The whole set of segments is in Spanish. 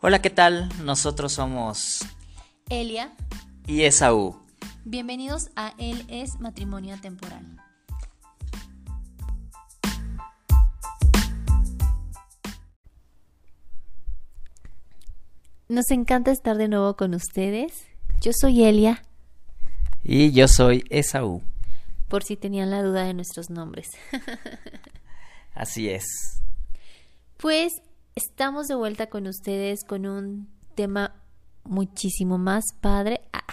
Hola, ¿qué tal? Nosotros somos Elia. y Esaú. Bienvenidos a Él es Matrimonio Temporal. Nos encanta estar de nuevo con ustedes. Yo soy Elia, Y yo soy Esaú. por si tenían la duda de nuestros nombres. Así es. Pues estamos de vuelta con ustedes con un tema muchísimo más padre ah,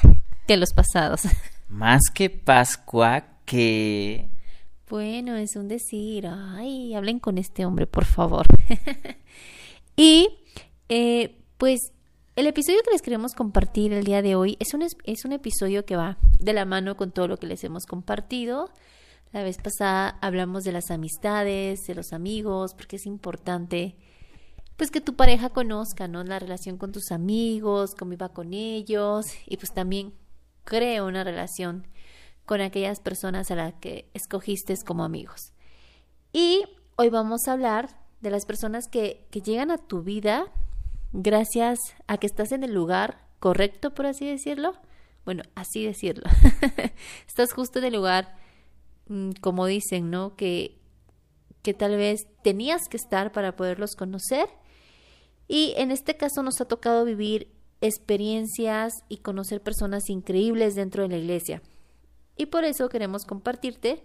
que los pasados. Más que Pascua, que... Bueno, es un decir. Ay, hablen con este hombre, por favor. y eh, pues el episodio que les queremos compartir el día de hoy es un, es un episodio que va de la mano con todo lo que les hemos compartido. La vez pasada hablamos de las amistades, de los amigos, porque es importante pues que tu pareja conozca, ¿no? La relación con tus amigos, conviva con ellos y pues también crea una relación con aquellas personas a las que escogiste como amigos. Y hoy vamos a hablar de las personas que, que llegan a tu vida gracias a que estás en el lugar correcto, por así decirlo. Bueno, así decirlo. estás justo en el lugar, mm, como dicen, ¿no? Que, que tal vez tenías que estar para poderlos conocer. Y en este caso nos ha tocado vivir experiencias y conocer personas increíbles dentro de la iglesia. Y por eso queremos compartirte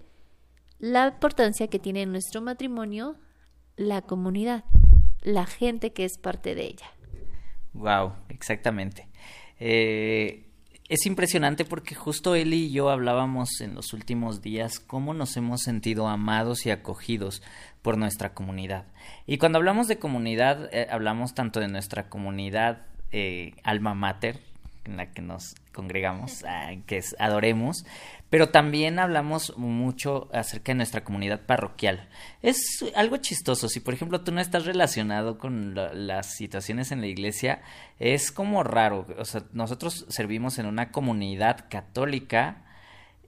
la importancia que tiene en nuestro matrimonio la comunidad, la gente que es parte de ella. Wow, exactamente. Eh, es impresionante porque justo él y yo hablábamos en los últimos días cómo nos hemos sentido amados y acogidos por nuestra comunidad. Y cuando hablamos de comunidad, eh, hablamos tanto de nuestra comunidad eh, alma mater, en la que nos congregamos, ah, que es Adoremos, pero también hablamos mucho acerca de nuestra comunidad parroquial. Es algo chistoso, si por ejemplo tú no estás relacionado con la- las situaciones en la iglesia, es como raro, o sea, nosotros servimos en una comunidad católica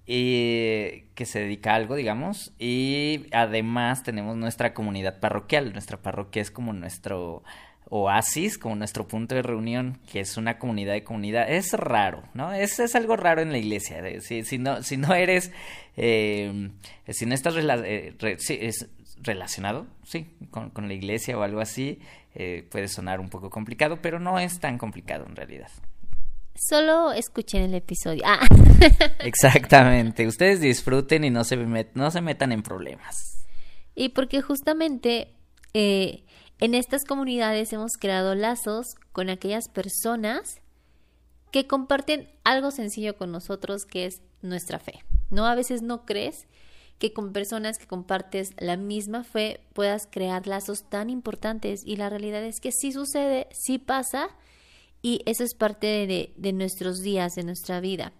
eh, que se dedica a algo, digamos, y además tenemos nuestra comunidad parroquial, nuestra parroquia es como nuestro oasis, como nuestro punto de reunión, que es una comunidad de comunidad, es raro, ¿no? Es, es algo raro en la iglesia. Si, si no, si no eres, eh, si no estás rela- eh, re- sí, es relacionado, sí, con, con la iglesia o algo así, eh, puede sonar un poco complicado, pero no es tan complicado en realidad. Solo escuchen el episodio. Ah, Exactamente. Ustedes disfruten y no se, met- no se metan en problemas. y porque justamente eh, en estas comunidades hemos creado lazos con aquellas personas que comparten algo sencillo con nosotros que es nuestra fe. ¿No? A veces no crees que con personas que compartes la misma fe puedas crear lazos tan importantes y la realidad es que sí sucede, sí pasa y eso es parte de, de nuestros días, de nuestra vida.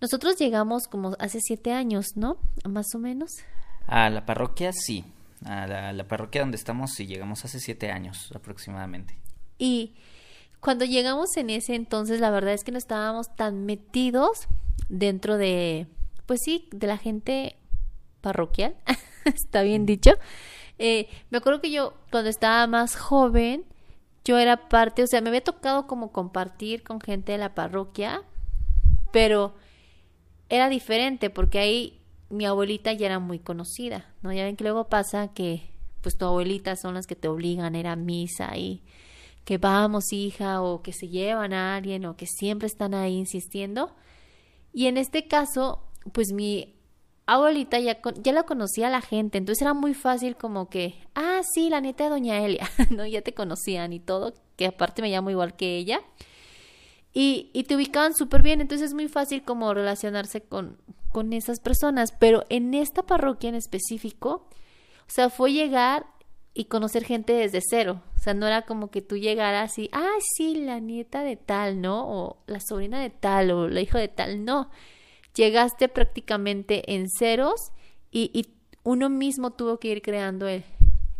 Nosotros llegamos como hace siete años, ¿no? Más o menos. A la parroquia, sí. A la, la parroquia donde estamos, sí, llegamos hace siete años aproximadamente. Y cuando llegamos en ese entonces, la verdad es que no estábamos tan metidos dentro de, pues sí, de la gente parroquial, está bien dicho. Eh, me acuerdo que yo, cuando estaba más joven, yo era parte, o sea, me había tocado como compartir con gente de la parroquia, pero era diferente porque ahí mi abuelita ya era muy conocida, ¿no? Ya ven que luego pasa que pues tu abuelita son las que te obligan a ir a misa y que vamos hija o que se llevan a alguien o que siempre están ahí insistiendo. Y en este caso, pues mi abuelita ya, ya la conocía la gente, entonces era muy fácil como que, ah, sí, la nieta de doña Elia, ¿no? Ya te conocían y todo, que aparte me llamo igual que ella. Y, y te ubicaban súper bien, entonces es muy fácil como relacionarse con, con esas personas. Pero en esta parroquia en específico, o sea, fue llegar y conocer gente desde cero. O sea, no era como que tú llegaras y, ah, sí, la nieta de tal, ¿no? O la sobrina de tal, o la hija de tal, no. Llegaste prácticamente en ceros y, y uno mismo tuvo que ir creando el,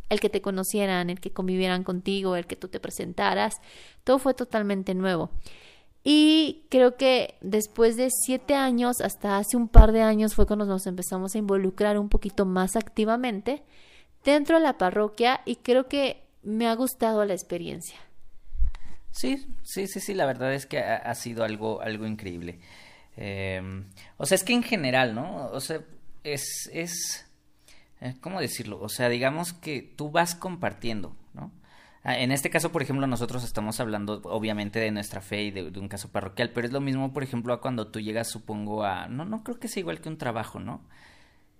el que te conocieran, el que convivieran contigo, el que tú te presentaras. Todo fue totalmente nuevo. Y creo que después de siete años, hasta hace un par de años, fue cuando nos empezamos a involucrar un poquito más activamente dentro de la parroquia y creo que me ha gustado la experiencia. Sí, sí, sí, sí, la verdad es que ha, sido algo, algo increíble. Eh, o sea, es que en general, ¿no? O sea, es, es, eh, ¿cómo decirlo? O sea, digamos que tú vas compartiendo, ¿no? Ah, en este caso, por ejemplo, nosotros estamos hablando obviamente de nuestra fe y de, un caso parroquial, pero es lo mismo, por ejemplo, a cuando tú llegas, supongo, a... No, no creo que sea igual que un trabajo, ¿no?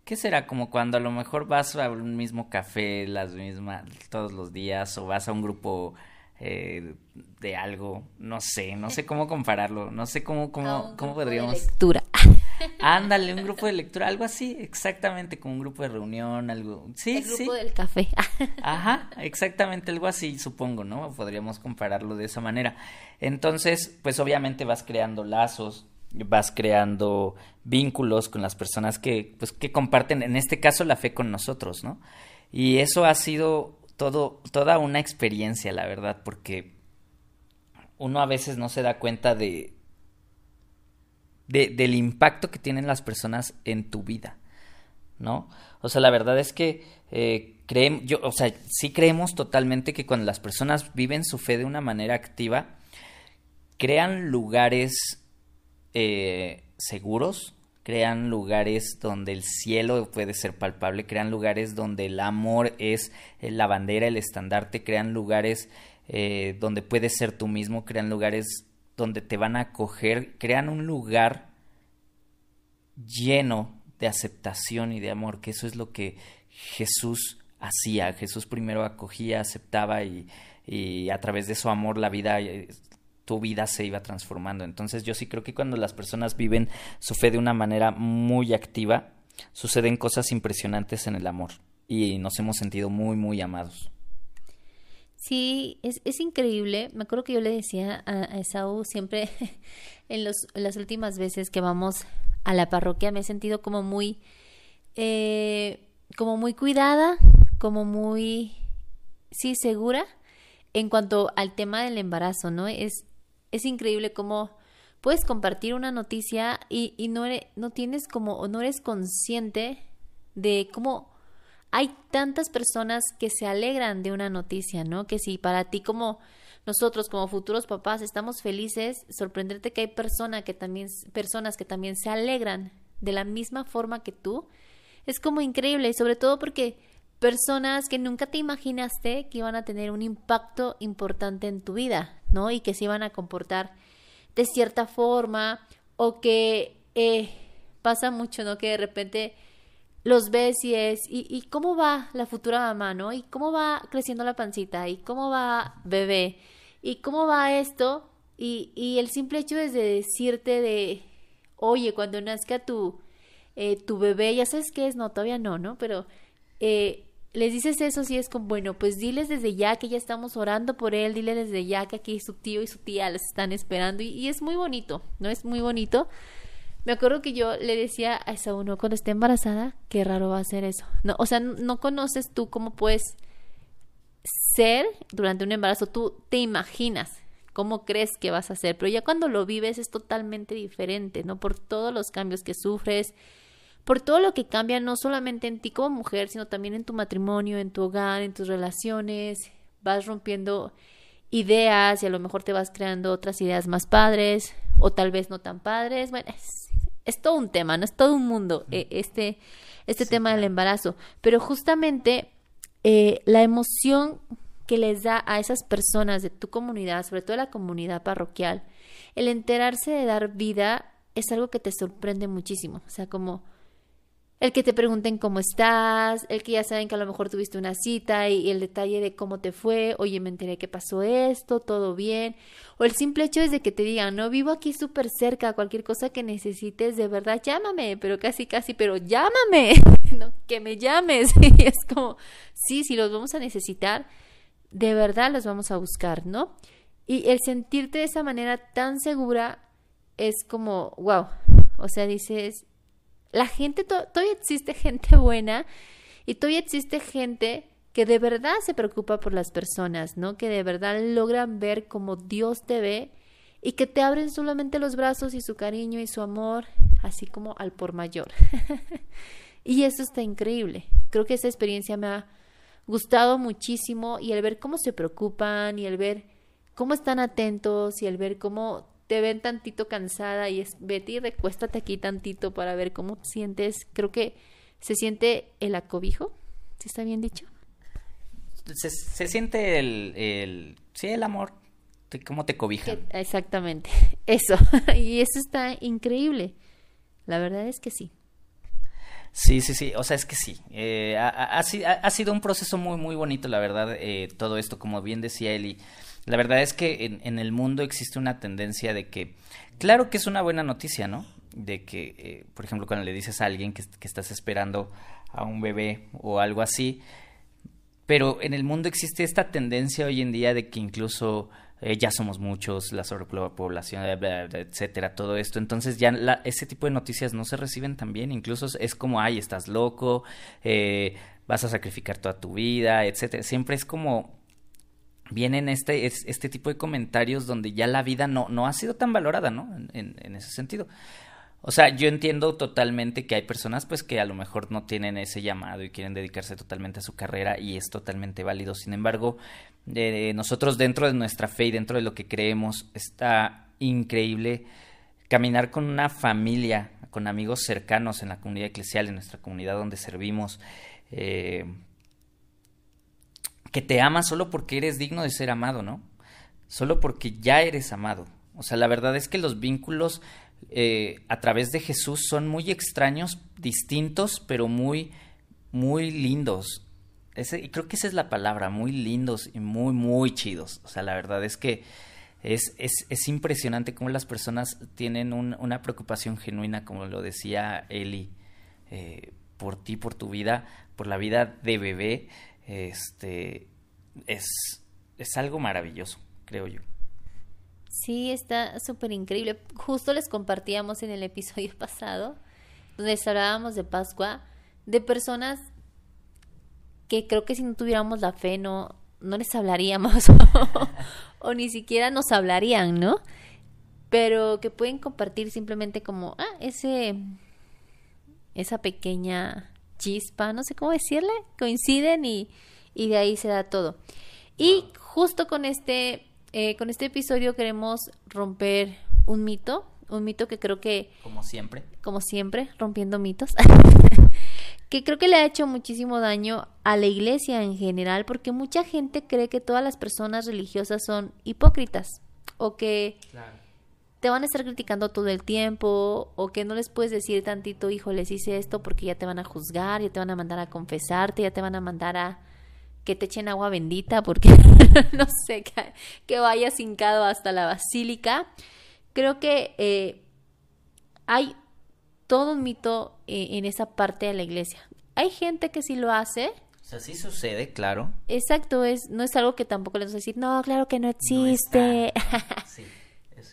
¿Qué será? Como cuando a lo mejor vas a un mismo café las mismas todos los días o vas a un grupo eh, de algo, no sé, no sé cómo compararlo, no sé cómo, cómo, cómo podríamos... lectura. Ándale, un grupo de lectura, algo así, exactamente, como un grupo de reunión, algo. Sí, El grupo del café. Ajá, exactamente, algo así, supongo, ¿no? Podríamos compararlo de esa manera. Entonces, pues obviamente vas creando lazos, vas creando vínculos con las personas que, pues, que comparten, en este caso, la fe con nosotros, ¿no? Y eso ha sido todo, toda una experiencia, la verdad, porque uno a veces no se da cuenta de, de, del impacto que tienen las personas en tu vida, ¿no? O sea, la verdad es que eh, creemos, yo, o sea, sí creemos totalmente que cuando las personas viven su fe de una manera activa, crean lugares eh, seguros, crean lugares donde el cielo puede ser palpable, crean lugares donde el amor es eh, la bandera, el estandarte, crean lugares donde puedes ser tú mismo, crean lugares donde te van a acoger, crean un lugar lleno de aceptación y de amor, que eso es lo que Jesús hacía. Jesús primero acogía, aceptaba y, a través de su amor la vida, eh, tu vida se iba transformando. Entonces yo sí creo que cuando las personas viven su fe de una manera muy activa, suceden cosas impresionantes en el amor y nos hemos sentido muy, muy amados. Sí, es, es increíble. Me acuerdo que yo le decía a, Esaú siempre en, los, las últimas veces que vamos a la parroquia me he sentido como muy, eh, como muy cuidada, como muy, sí, segura en cuanto al tema del embarazo, ¿no? Es, es increíble cómo puedes compartir una noticia y, y no, eres, no tienes como, o no eres consciente de cómo hay tantas personas que se alegran de una noticia, ¿no? Que si para ti como nosotros como futuros papás estamos felices, sorprenderte que hay que también, personas que también se alegran de la misma forma que tú, es como increíble y sobre todo porque personas que nunca te imaginaste que iban a tener un impacto importante en tu vida, ¿no? Y que se iban a comportar de cierta forma o que eh, pasa mucho, ¿no? Que de repente los ves y cómo va la futura mamá, ¿no? Y cómo va creciendo la pancita, y cómo va bebé, y cómo va esto, y, y el simple hecho es de decirte de, oye, cuando nazca tu, eh, tu bebé, ya sabes qué es, no, todavía no, ¿no? Pero eh, les dices eso si es como, bueno, pues diles desde ya que ya estamos orando por él, dile desde ya que aquí su tío y su tía les están esperando, y es muy bonito, ¿no? Es muy bonito me acuerdo que yo le decía a esa uno cuando esté embarazada, qué raro va a ser eso. No, o sea, no conoces tú cómo puedes ser durante un embarazo, tú te imaginas cómo crees que vas a ser, pero ya cuando lo vives es totalmente diferente, ¿no? Por todos los cambios que sufres, por todo lo que cambia no solamente en ti como mujer, sino también en tu matrimonio, en tu hogar, en tus relaciones, vas rompiendo ideas y a lo mejor te vas creando otras ideas más padres o tal vez no tan padres. Bueno, es, es todo un tema, no es todo un mundo eh, este, este tema del embarazo. Pero justamente eh, la emoción que les da a esas personas de tu comunidad, sobre todo la comunidad parroquial, el enterarse de dar vida es algo que te sorprende muchísimo. O sea, como el que te pregunten cómo estás, el que ya saben que a lo mejor tuviste una cita y, el detalle de cómo te fue, oye, me enteré que pasó esto, todo bien, o el simple hecho es de que te digan, no, vivo aquí súper cerca, cualquier cosa que necesites, de verdad, llámame, pero casi, casi, pero llámame, no, que me llames, y es como, sí, si los vamos a necesitar, de verdad los vamos a buscar, ¿no? Y el sentirte de esa manera tan segura es como, wow, o sea, dices, la gente, todavía existe gente buena y todavía existe gente que de verdad se preocupa por las personas, ¿no? Que de verdad logran ver como Dios te ve y que te abren solamente los brazos y su cariño y su amor, así como al por mayor. y eso está increíble. Creo que esa experiencia me ha gustado muchísimo y el ver cómo se preocupan y el ver cómo están atentos y el ver cómo te ven tantito cansada y es, Betty, recuéstate aquí tantito para ver cómo te sientes. Creo que se siente el acobijo, si está bien dicho. Se, se siente el, el, sí, el amor, cómo te cobija. exactamente, eso. y eso está increíble. La verdad es que sí. Sí, sí, sí, o sea, es que sí. Eh, ha, ha, ha, sido un proceso muy, muy bonito, la verdad, eh, todo esto, como bien decía Eli. La verdad es que en, en, el mundo existe una tendencia de que, claro que es una buena noticia, ¿no? De que, eh, por ejemplo, cuando le dices a alguien que, estás esperando a un bebé o algo así, pero en el mundo existe esta tendencia hoy en día de que incluso eh, ya somos muchos, la sobrepoblación, etcétera, todo esto. Entonces ya ese tipo de noticias no se reciben tan bien, incluso es como, ay, estás loco, eh, vas a sacrificar toda tu vida, etcétera. Siempre es como vienen este, este tipo de comentarios donde ya la vida no, no ha sido tan valorada, ¿no? En, ese sentido. O sea, yo entiendo totalmente que hay personas pues que a lo mejor no tienen ese llamado y quieren dedicarse totalmente a su carrera y es totalmente válido. Sin embargo, eh, nosotros dentro de nuestra fe y dentro de lo que creemos está increíble caminar con una familia, con amigos cercanos en la comunidad eclesial, en nuestra comunidad donde servimos. Eh, que te ama solo porque eres digno de ser amado, ¿no? Solo porque ya eres amado. O sea, la verdad es que los vínculos eh, a través de Jesús son muy extraños, distintos, pero muy, muy lindos. Y creo que esa es la palabra, muy lindos y muy, muy chidos. O sea, la verdad es que es, es, es impresionante cómo las personas tienen un, una preocupación genuina, como lo decía Eli, eh, por ti, por tu vida, por la vida de bebé este es, es algo maravilloso, creo yo. Sí, está súper increíble. Justo les compartíamos en el episodio pasado, donde hablábamos de Pascua, de personas que creo que si no tuviéramos la fe no, no les hablaríamos o, ni siquiera nos hablarían, ¿no? Pero que pueden compartir simplemente como, ah, ese, esa pequeña chispa, no sé cómo decirle, coinciden y, y de ahí se da todo. Y justo con este, eh, con este episodio queremos romper un mito, un mito que creo que... Como siempre. Como siempre, rompiendo mitos. que creo que le ha hecho muchísimo daño a la iglesia en general, porque mucha gente cree que todas las personas religiosas son hipócritas o que te van a estar criticando todo el tiempo o que no les puedes decir tantito, hijo, les hice esto porque ya te van a juzgar, ya te van a mandar a confesarte, ya te van a mandar a que te echen agua bendita porque no sé, que, que vayas hincado hasta la basílica. Creo que eh, hay todo un mito eh, en esa parte de la iglesia. Hay gente que sí lo hace. O sea, sí sucede, claro. Exacto, es, no es algo que tampoco les voy a decir, no, claro que no existe.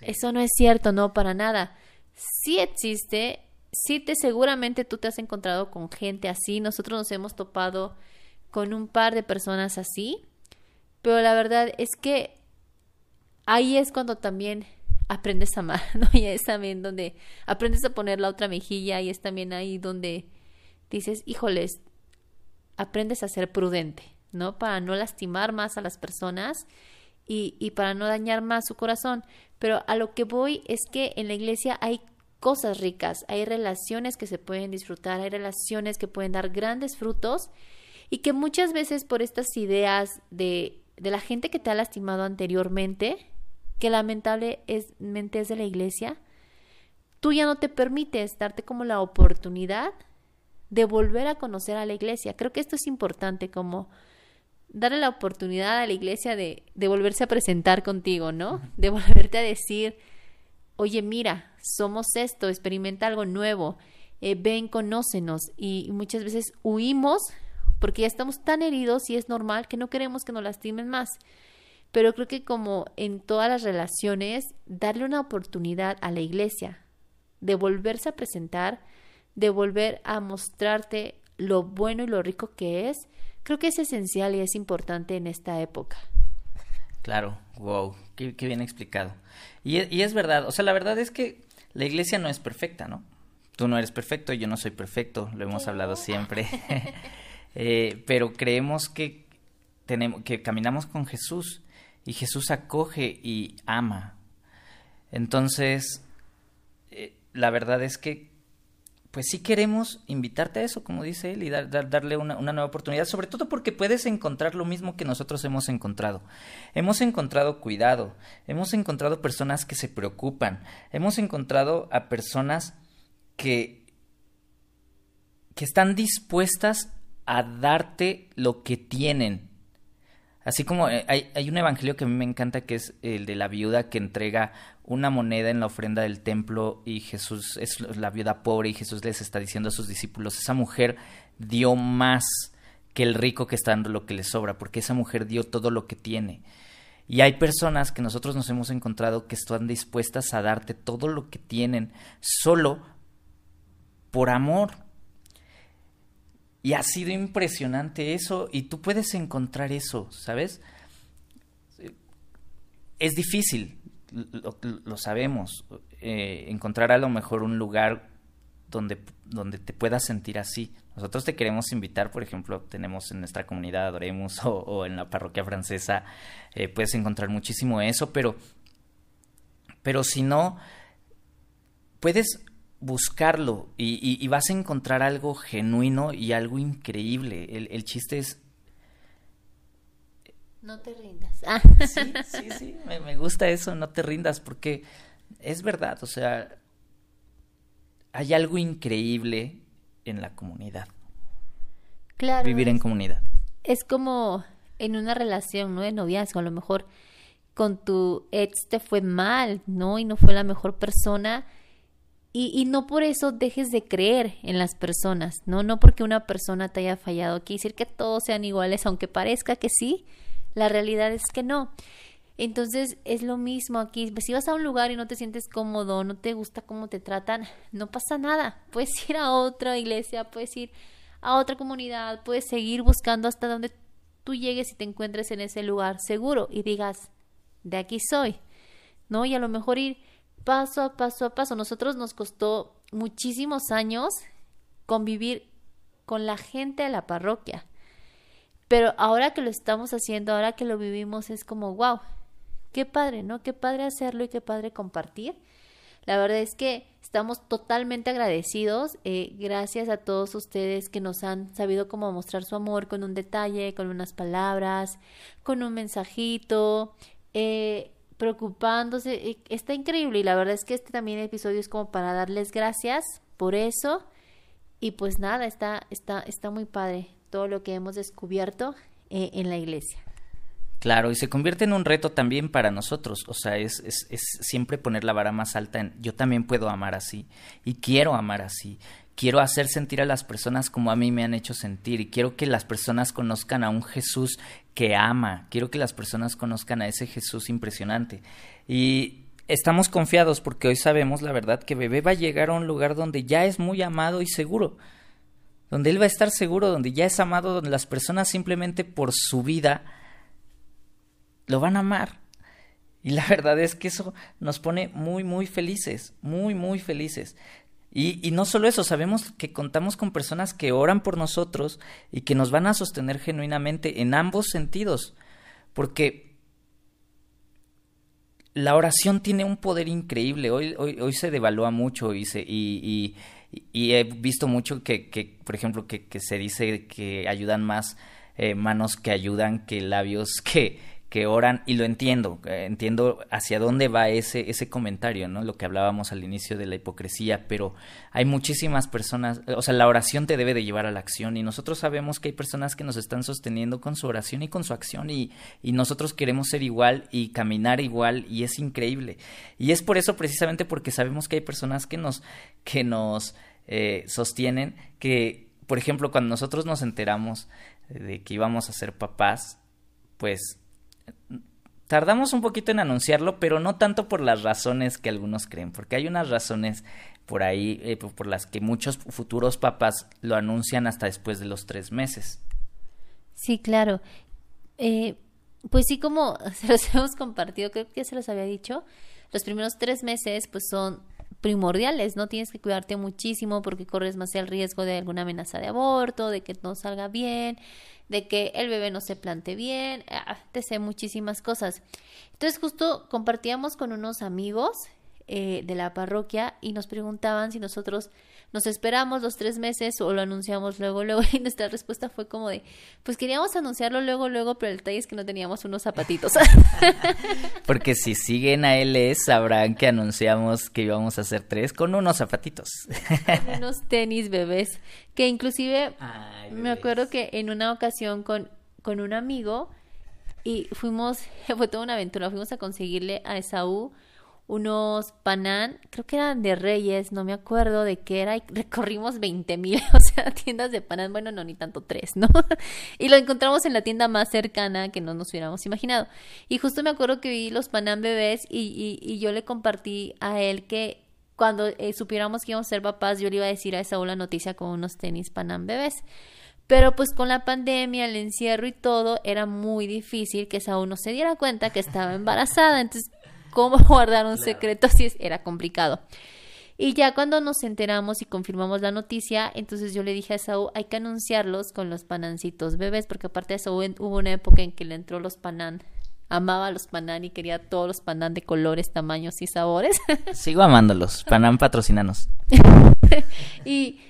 Eso no es cierto, no, para nada. Sí existe, sí te seguramente tú te has encontrado con gente así, nosotros nos hemos topado con un par de personas así, pero la verdad es que ahí es cuando también aprendes a amar, ¿no? Y es también donde aprendes a poner la otra mejilla y es también ahí donde dices, híjoles, aprendes a ser prudente, ¿no? Para no lastimar más a las personas y, y para no dañar más su corazón. Pero a lo que voy es que en la iglesia hay cosas ricas, hay relaciones que se pueden disfrutar, hay relaciones que pueden dar grandes frutos y que muchas veces por estas ideas de, de la gente que te ha lastimado anteriormente, que lamentablemente es de la iglesia, tú ya no te permites darte como la oportunidad de volver a conocer a la iglesia. Creo que esto es importante, como darle la oportunidad a la iglesia de, de volverse a presentar contigo, ¿no? De volverte a decir, oye, mira, somos esto, experimenta algo nuevo, eh, ven, conócenos. Y muchas veces huimos porque ya estamos tan heridos y es normal que no queremos que nos lastimen más. Pero creo que como en todas las relaciones, darle una oportunidad a la iglesia de volverse a presentar, de volver a mostrarte lo bueno y lo rico que es, creo que es esencial y es importante en esta época. Claro, wow, qué, bien explicado. Y, y, es verdad, o sea, la verdad es que la iglesia no es perfecta, ¿no? Tú no eres perfecto, yo no soy perfecto, lo hemos hablado siempre. eh, pero creemos que tenemos, que caminamos con Jesús y Jesús acoge y ama. Entonces, eh, la verdad es que pues sí queremos invitarte a eso, como dice él, y darle una, una, nueva oportunidad, sobre todo porque puedes encontrar lo mismo que nosotros hemos encontrado. Hemos encontrado cuidado, hemos encontrado personas que se preocupan, hemos encontrado a personas que, que están dispuestas a darte lo que tienen. Así como eh, hay, hay, un evangelio que a mí me encanta que es el de la viuda que entrega una moneda en la ofrenda del templo y Jesús es la viuda pobre y Jesús les está diciendo a sus discípulos, esa mujer dio más que el rico que está dando lo que le sobra, porque esa mujer dio todo lo que tiene. Y hay personas que nosotros nos hemos encontrado que están dispuestas a darte todo lo que tienen solo por amor. Y ha sido impresionante eso y tú puedes encontrar eso, ¿sabes? Es difícil, lo, sabemos, eh, encontrar a lo mejor un lugar donde, donde te puedas sentir así. Nosotros te queremos invitar, por ejemplo, tenemos en nuestra comunidad Adoremos o, en la parroquia francesa, eh, puedes encontrar muchísimo eso, pero, pero si no, puedes buscarlo y, vas a encontrar algo genuino y algo increíble. El, el chiste es no te rindas. Ah. Sí, sí, sí, me, gusta eso, no te rindas, porque es verdad, o sea, hay algo increíble en la comunidad. Claro. Vivir en comunidad. Es como en una relación, ¿no? De noviazgo, a lo mejor con tu ex te fue mal, ¿no? Y no fue la mejor persona. Y, y, no por eso dejes de creer en las personas, ¿no? No porque una persona te haya fallado. Quiere decir que todos sean iguales, aunque parezca que sí, la realidad es que no. Entonces es lo mismo aquí. Si vas a un lugar y no te sientes cómodo, no te gusta cómo te tratan, no pasa nada. Puedes ir a otra iglesia, puedes ir a otra comunidad, puedes seguir buscando hasta donde tú llegues y te encuentres en ese lugar seguro y digas, de aquí soy. ¿No? Y a lo mejor ir paso a paso a paso. Nosotros nos costó muchísimos años convivir con la gente de la parroquia. Pero ahora que lo estamos haciendo, ahora que lo vivimos, es como, wow, qué padre, ¿no? Qué padre hacerlo y qué padre compartir. La verdad es que estamos totalmente agradecidos. Eh, gracias a todos ustedes que nos han sabido cómo mostrar su amor con un detalle, con unas palabras, con un mensajito, eh, preocupándose. Está increíble y la verdad es que este también episodio es como para darles gracias por eso. Y pues nada, está, está, está muy padre todo lo que hemos descubierto eh, en la iglesia. Claro, y se convierte en un reto también para nosotros, o sea, es, es, es, siempre poner la vara más alta en yo también puedo amar así y quiero amar así, quiero hacer sentir a las personas como a mí me han hecho sentir y quiero que las personas conozcan a un Jesús que ama, quiero que las personas conozcan a ese Jesús impresionante y estamos confiados porque hoy sabemos la verdad que bebé va a llegar a un lugar donde ya es muy amado y seguro, donde él va a estar seguro, donde ya es amado, donde las personas simplemente por su vida lo van a amar. Y la verdad es que eso nos pone muy, muy felices, muy, muy felices. Y, no solo eso, sabemos que contamos con personas que oran por nosotros y que nos van a sostener genuinamente en ambos sentidos. Porque la oración tiene un poder increíble. Hoy, hoy, hoy se devalúa mucho y, he visto mucho que, por ejemplo, que, que, se dice que ayudan más eh, manos que ayudan que labios que, que oran y lo entiendo, eh, entiendo hacia dónde va ese, ese comentario, ¿no? Lo que hablábamos al inicio de la hipocresía, pero hay muchísimas personas, o sea, la oración te debe de llevar a la acción y nosotros sabemos que hay personas que nos están sosteniendo con su oración y con su acción y, y nosotros queremos ser igual y caminar igual y es increíble. Y es por eso precisamente porque sabemos que hay personas que nos, que nos eh, sostienen que, por ejemplo, cuando nosotros nos enteramos de que íbamos a ser papás, pues tardamos un poquito en anunciarlo, pero no tanto por las razones que algunos creen, porque hay unas razones por ahí eh, por las que muchos futuros papás lo anuncian hasta después de los tres meses. Sí, claro. Eh, pues sí, como se los hemos compartido, creo que se los había dicho, los primeros tres meses pues son primordiales, ¿no? Tienes que cuidarte muchísimo porque corres más el riesgo de alguna amenaza de aborto, de que no salga bien, de que el bebé no se plante bien, ah, te sé muchísimas cosas. Entonces justo compartíamos con unos amigos eh, de la parroquia y nos preguntaban si nosotros nos esperamos los tres meses o lo anunciamos luego, luego y nuestra respuesta fue como de, pues queríamos anunciarlo luego, luego, pero el detalle es que no teníamos unos zapatitos. Porque si siguen a él sabrán que anunciamos que íbamos a hacer tres con unos zapatitos. unos tenis bebés, que inclusive me acuerdo que en una ocasión con, con un amigo y fuimos, fue toda una aventura, fuimos a conseguirle a Esaú unos panán, creo que eran de Reyes, no me acuerdo de qué era, y recorrimos 20 mil, o sea, tiendas de panán, bueno, no, ni tanto tres, ¿no? y lo encontramos en la tienda más cercana que no nos hubiéramos imaginado. Y justo me acuerdo que vi los panán bebés y, y, yo le compartí a él que cuando eh, supiéramos que íbamos a ser papás, yo le iba a decir a esa la noticia con unos tenis panán bebés. Pero pues con la pandemia, el encierro y todo, era muy difícil que Saúl no se diera cuenta que estaba embarazada. Entonces cómo guardar un secreto si era complicado. Y ya cuando nos enteramos y confirmamos la noticia, entonces yo le dije a Saúl, hay que anunciarlos con los panancitos bebés, porque aparte de Saúl hubo una época en que le entró los panán, amaba los panán y quería todos los panán de colores, tamaños y sabores. Sigo amándolos, panán patrocinanos. y,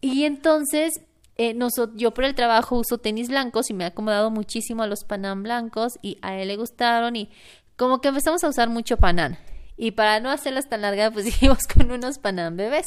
y entonces eh, yo por el trabajo uso tenis blancos y me ha acomodado muchísimo a los panán blancos y a él le gustaron y como que empezamos a usar mucho panán. Y para no hacerlas tan largas, pues seguimos con unos panán bebés.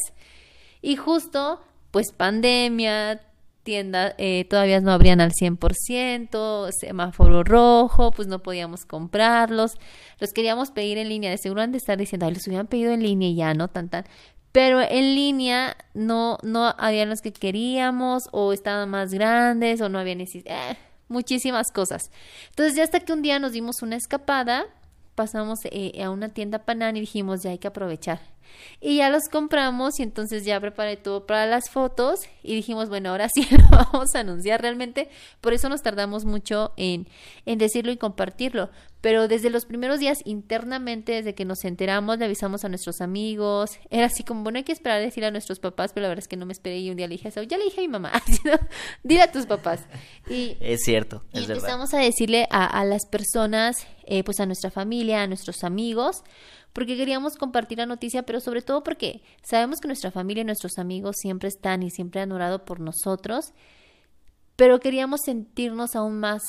Y justo, pues pandemia, tiendas eh, todavía no abrían al 100%, semáforo rojo, pues no podíamos comprarlos. Los queríamos pedir en línea, de seguro han de estar diciendo, ay, los hubieran pedido en línea y ya, ¿no? Tan, tan. Pero en línea no, no habían los que queríamos, o estaban más grandes, o no había necesidad. Eh, muchísimas cosas. Entonces ya hasta que un día nos dimos una escapada, pasamos eh, a una tienda Panán y dijimos ya hay que aprovechar. Y ya los compramos y entonces ya preparé todo para las fotos y dijimos, bueno, ahora sí lo vamos a anunciar realmente. Por eso nos tardamos mucho en, en decirlo y compartirlo. Pero desde los primeros días internamente, desde que nos enteramos, le avisamos a nuestros amigos. Era así como, bueno, hay que esperar a decir a nuestros papás, pero la verdad es que no me esperé y un día le dije a ya le dije a mi mamá, dile a tus papás. Y, es cierto. y empezamos a decirle a, a las personas, eh, pues a nuestra familia, a nuestros amigos, porque queríamos compartir la noticia, pero sobre todo porque sabemos que nuestra familia y nuestros amigos siempre están y siempre han orado por nosotros, pero queríamos sentirnos aún más,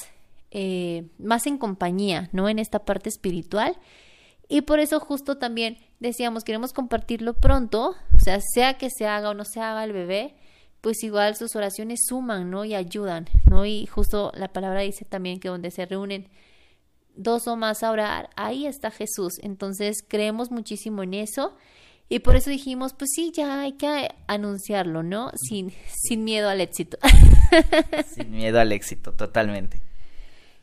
eh, más en compañía, ¿no? En esta parte espiritual. Y por eso justo también decíamos, queremos compartirlo pronto, o sea, sea que se haga o no se haga el bebé, pues igual sus oraciones suman, ¿no? Y ayudan, ¿no? Y justo la palabra dice también que donde se reúnen dos o más a orar, ahí está Jesús. Entonces creemos muchísimo en eso y por eso dijimos, pues sí, ya hay que anunciarlo, ¿no? Sin, sin miedo al éxito. sin miedo al éxito, totalmente.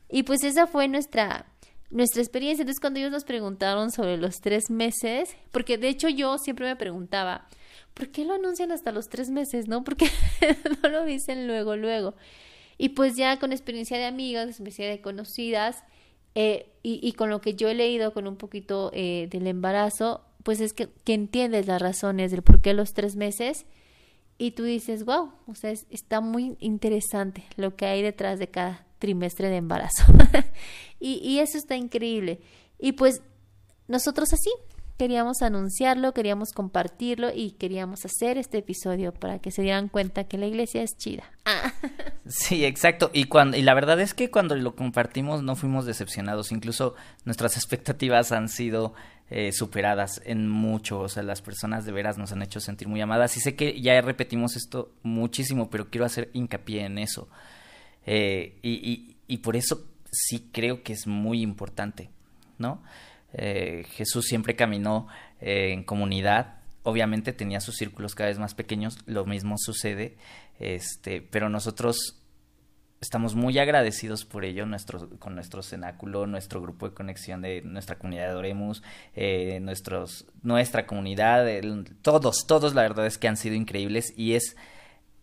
Y pues esa fue nuestra, nuestra experiencia. Entonces cuando ellos nos preguntaron sobre los tres meses, porque de hecho yo siempre me preguntaba, ¿por qué lo anuncian hasta los tres meses, no? Porque no lo dicen luego, luego. Y pues ya con experiencia de amigas, experiencia de conocidas, eh, y, con lo que yo he leído con un poquito eh, del embarazo, pues es que, entiendes las razones del por qué los tres meses y tú dices, wow, o sea, está muy interesante lo que hay detrás de cada trimestre de embarazo. y eso está increíble. Y pues nosotros así, queríamos anunciarlo, queríamos compartirlo y queríamos hacer este episodio para que se dieran cuenta que la iglesia es chida. Ah. Sí, exacto. Y cuando y la verdad es que cuando lo compartimos no fuimos decepcionados. Incluso nuestras expectativas han sido eh, superadas en mucho. O sea, las personas de veras nos han hecho sentir muy amadas. Y sé que ya repetimos esto muchísimo, pero quiero hacer hincapié en eso. Eh, y, y, y por eso sí creo que es muy importante, ¿no? Eh, Jesús siempre caminó eh, en comunidad, obviamente tenía sus círculos cada vez más pequeños, lo mismo sucede, este, pero nosotros estamos muy agradecidos por ello nuestro, con nuestro cenáculo, nuestro grupo de conexión de nuestra comunidad de Oremus, eh, nuestros, nuestra comunidad, todos, todos la verdad es que han sido increíbles y es,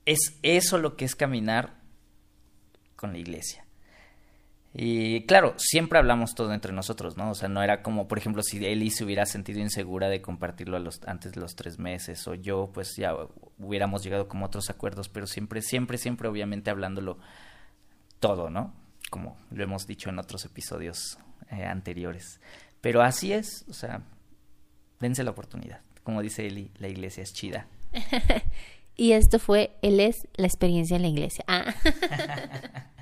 es eso lo que es caminar con la iglesia. Y claro, siempre hablamos todo entre nosotros, ¿no? O sea, no era como, por ejemplo, si Eli se hubiera sentido insegura de compartirlo a los, antes de los tres meses, o yo, pues ya hubiéramos llegado como otros acuerdos, pero siempre, siempre, siempre, obviamente hablándolo todo, ¿no? Como lo hemos dicho en otros episodios eh, anteriores. Pero así es, o sea, dense la oportunidad. Como dice Eli, la iglesia es chida. y esto fue, él es la experiencia en la iglesia. Ah.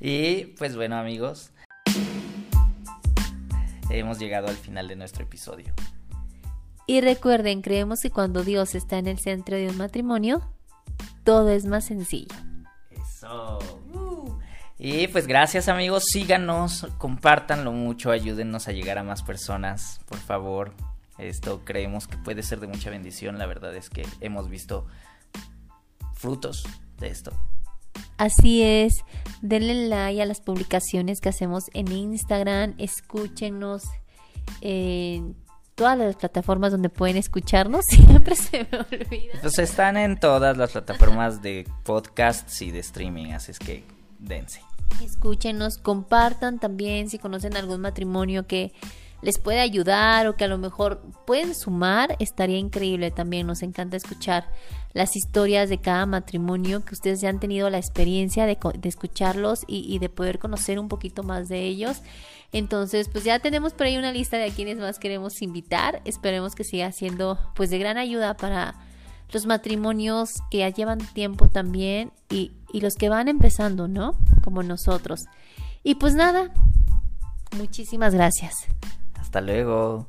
y pues bueno amigos, hemos llegado al final de nuestro episodio. Y recuerden, creemos que cuando Dios está en el centro de un matrimonio, todo es más sencillo. Eso. Uh. Y pues gracias amigos, síganos, compártanlo mucho, ayúdennos a llegar a más personas, por favor. Esto creemos que puede ser de mucha bendición, la verdad es que hemos visto frutos de esto. Así es, denle like a las publicaciones que hacemos en Instagram, escúchenos en todas las plataformas donde pueden escucharnos, siempre se me olvida. Pues están en todas las plataformas de podcasts y de streaming, así es que dense. Escúchenos, compartan también si conocen algún matrimonio que les puede ayudar o que a lo mejor pueden sumar, estaría increíble también. Nos encanta escuchar las historias de cada matrimonio, que ustedes ya han tenido la experiencia de, escucharlos y, de poder conocer un poquito más de ellos. Entonces, pues ya tenemos por ahí una lista de a quienes más queremos invitar. Esperemos que siga siendo pues de gran ayuda para los matrimonios que ya llevan tiempo también y, y los que van empezando, ¿no? Como nosotros. Y pues nada, muchísimas gracias. Hasta luego.